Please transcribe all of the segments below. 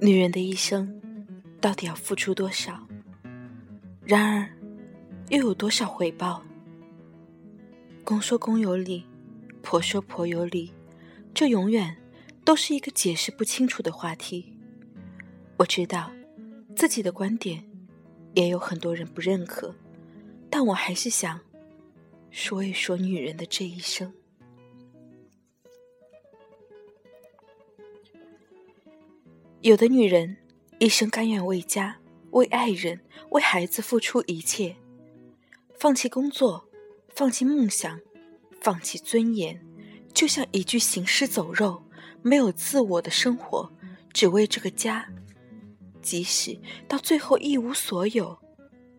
女人的一生，到底要付出多少？然而，又有多少回报？公说公有理，婆说婆有理，这永远都是一个解释不清楚的话题。我知道，自己的观点也有很多人不认可，但我还是想说一说女人的这一生。有的女人一生甘愿为家、为爱人、为孩子付出一切，放弃工作，放弃梦想，放弃尊严，就像一具行尸走肉，没有自我的生活，只为这个家。即使到最后一无所有，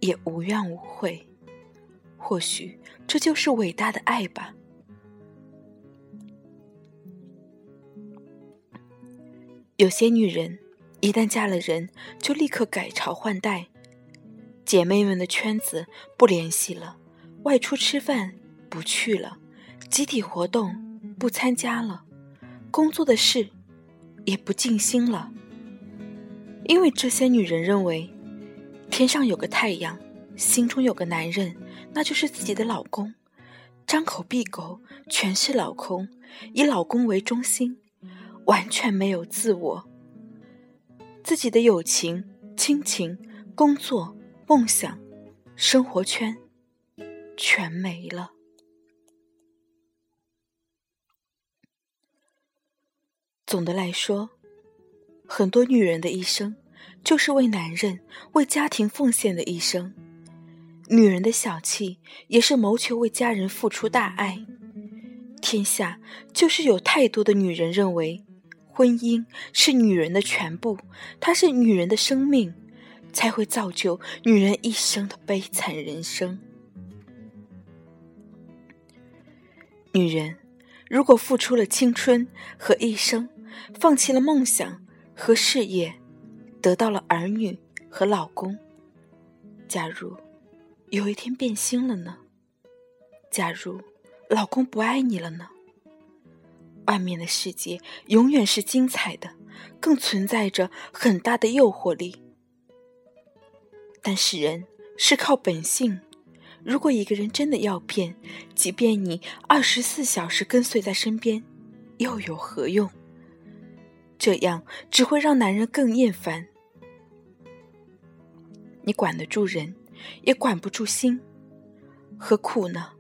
也无怨无悔。或许这就是伟大的爱吧。有些女人一旦嫁了人，就立刻改朝换代，姐妹们的圈子不联系了，外出吃饭不去了，集体活动不参加了，工作的事也不尽心了。因为这些女人认为，天上有个太阳，心中有个男人，那就是自己的老公，张口闭口全是老公，以老公为中心。完全没有自我，自己的友情、亲情、工作、梦想、生活圈全没了。总的来说，很多女人的一生就是为男人、为家庭奉献的一生。女人的小气也是谋求为家人付出大爱。天下就是有太多的女人认为。婚姻是女人的全部，它是女人的生命，才会造就女人一生的悲惨人生。女人如果付出了青春和一生，放弃了梦想和事业，得到了儿女和老公，假如有一天变心了呢？假如老公不爱你了呢？外面的世界永远是精彩的，更存在着很大的诱惑力。但是人是靠本性，如果一个人真的要变，即便你二十四小时跟随在身边，又有何用？这样只会让男人更厌烦。你管得住人，也管不住心，何苦呢？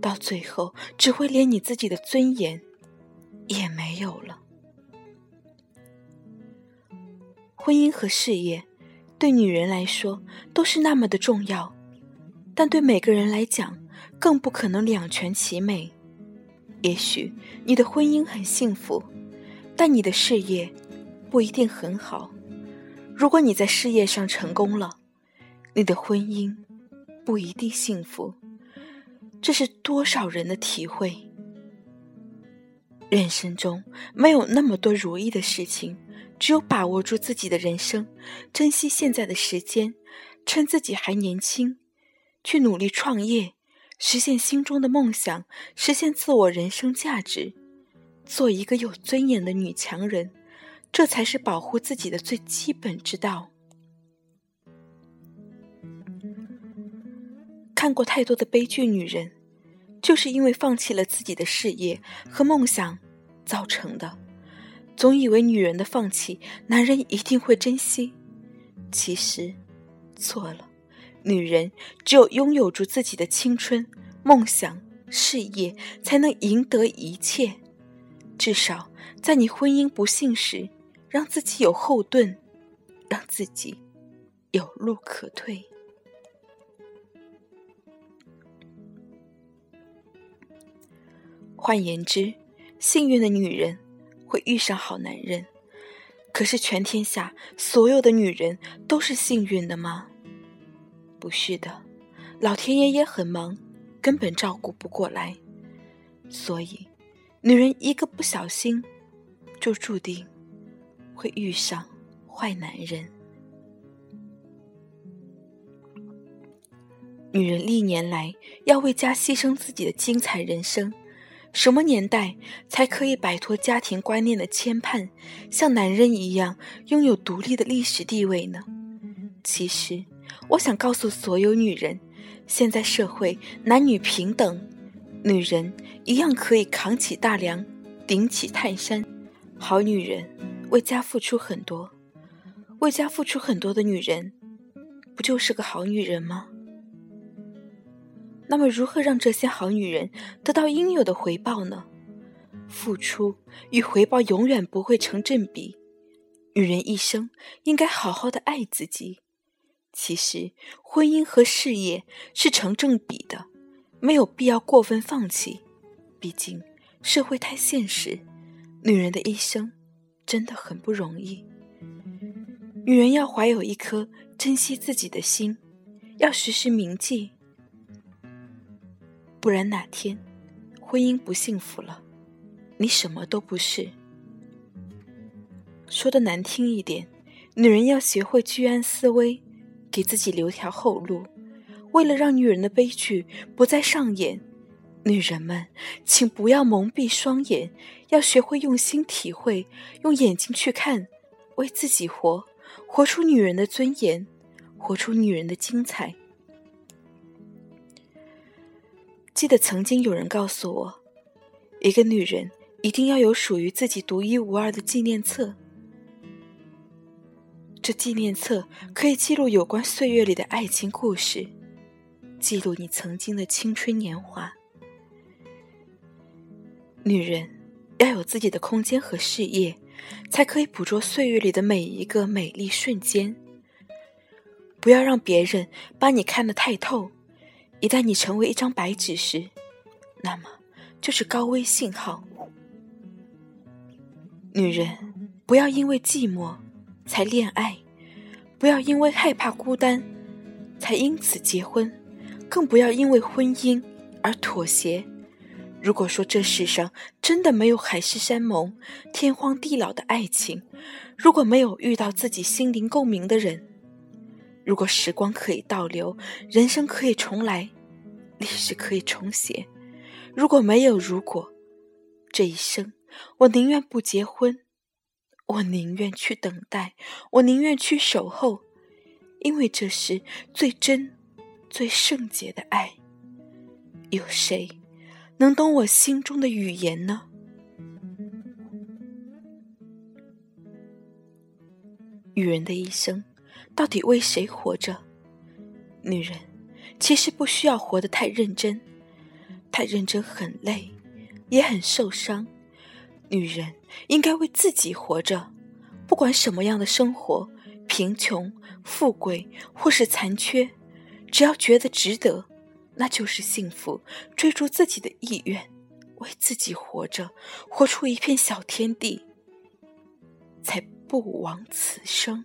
到最后，只会连你自己的尊严。也没有了。婚姻和事业对女人来说都是那么的重要，但对每个人来讲更不可能两全其美。也许你的婚姻很幸福，但你的事业不一定很好。如果你在事业上成功了，你的婚姻不一定幸福。这是多少人的体会。人生中没有那么多如意的事情，只有把握住自己的人生，珍惜现在的时间，趁自己还年轻，去努力创业，实现心中的梦想，实现自我人生价值，做一个有尊严的女强人，这才是保护自己的最基本之道。看过太多的悲剧女人。就是因为放弃了自己的事业和梦想造成的。总以为女人的放弃，男人一定会珍惜，其实错了。女人只有拥有住自己的青春、梦想、事业，才能赢得一切。至少在你婚姻不幸时，让自己有后盾，让自己有路可退。换言之，幸运的女人会遇上好男人。可是，全天下所有的女人都是幸运的吗？不是的，老天爷也很忙，根本照顾不过来。所以，女人一个不小心就注定会遇上坏男人。女人历年来要为家牺牲自己的精彩人生什么年代才可以摆脱家庭观念的牵绊像男人一样拥有独立的历史地位呢？其实我想告诉所有女人现在社会男女平等女人一样可以扛起大梁，顶起泰山。好女人为家付出很多，为家付出很多的女人，不就是个好女人吗？那么，如何让这些好女人得到应有的回报呢？付出与回报永远不会成正比。女人一生应该好好的爱自己。其实，婚姻和事业是成正比的，没有必要过分放弃。毕竟，社会太现实，女人的一生真的很不容易。女人要怀有一颗珍惜自己的心，要时时铭记。不然哪天婚姻不幸福了，你什么都不是。说的难听一点，女人要学会居安思危，给自己留条后路。为了让女人的悲剧不再上演，女人们，请不要蒙蔽双眼，要学会用心体会，用眼睛去看，为自己活，活出女人的尊严，活出女人的精彩。记得曾经有人告诉我，一个女人一定要有属于自己独一无二的纪念册。这纪念册可以记录有关岁月里的爱情故事，记录你曾经的青春年华。女人要有自己的空间和事业，才可以捕捉岁月里的每一个美丽瞬间。不要让别人把你看得太透。一旦你成为一张白纸时，那么就是高危信号。女人不要因为寂寞才恋爱，不要因为害怕孤单才因此结婚，更不要因为婚姻而妥协。如果说这世上真的没有海誓山盟、天荒地老的爱情，如果没有遇到自己心灵共鸣的人，如果时光可以倒流，人生可以重来，历史可以重写。如果没有如果，这一生我宁愿不结婚，我宁愿去等待，我宁愿去守候，因为这是最真、最圣洁的爱。有谁能懂我心中的语言呢？女人的一生。到底为谁活着？女人其实不需要活得太认真，太认真很累，也很受伤。女人应该为自己活着，不管什么样的生活，贫穷、富贵或是残缺，只要觉得值得，那就是幸福。追逐自己的意愿，为自己活着，活出一片小天地，才不枉此生。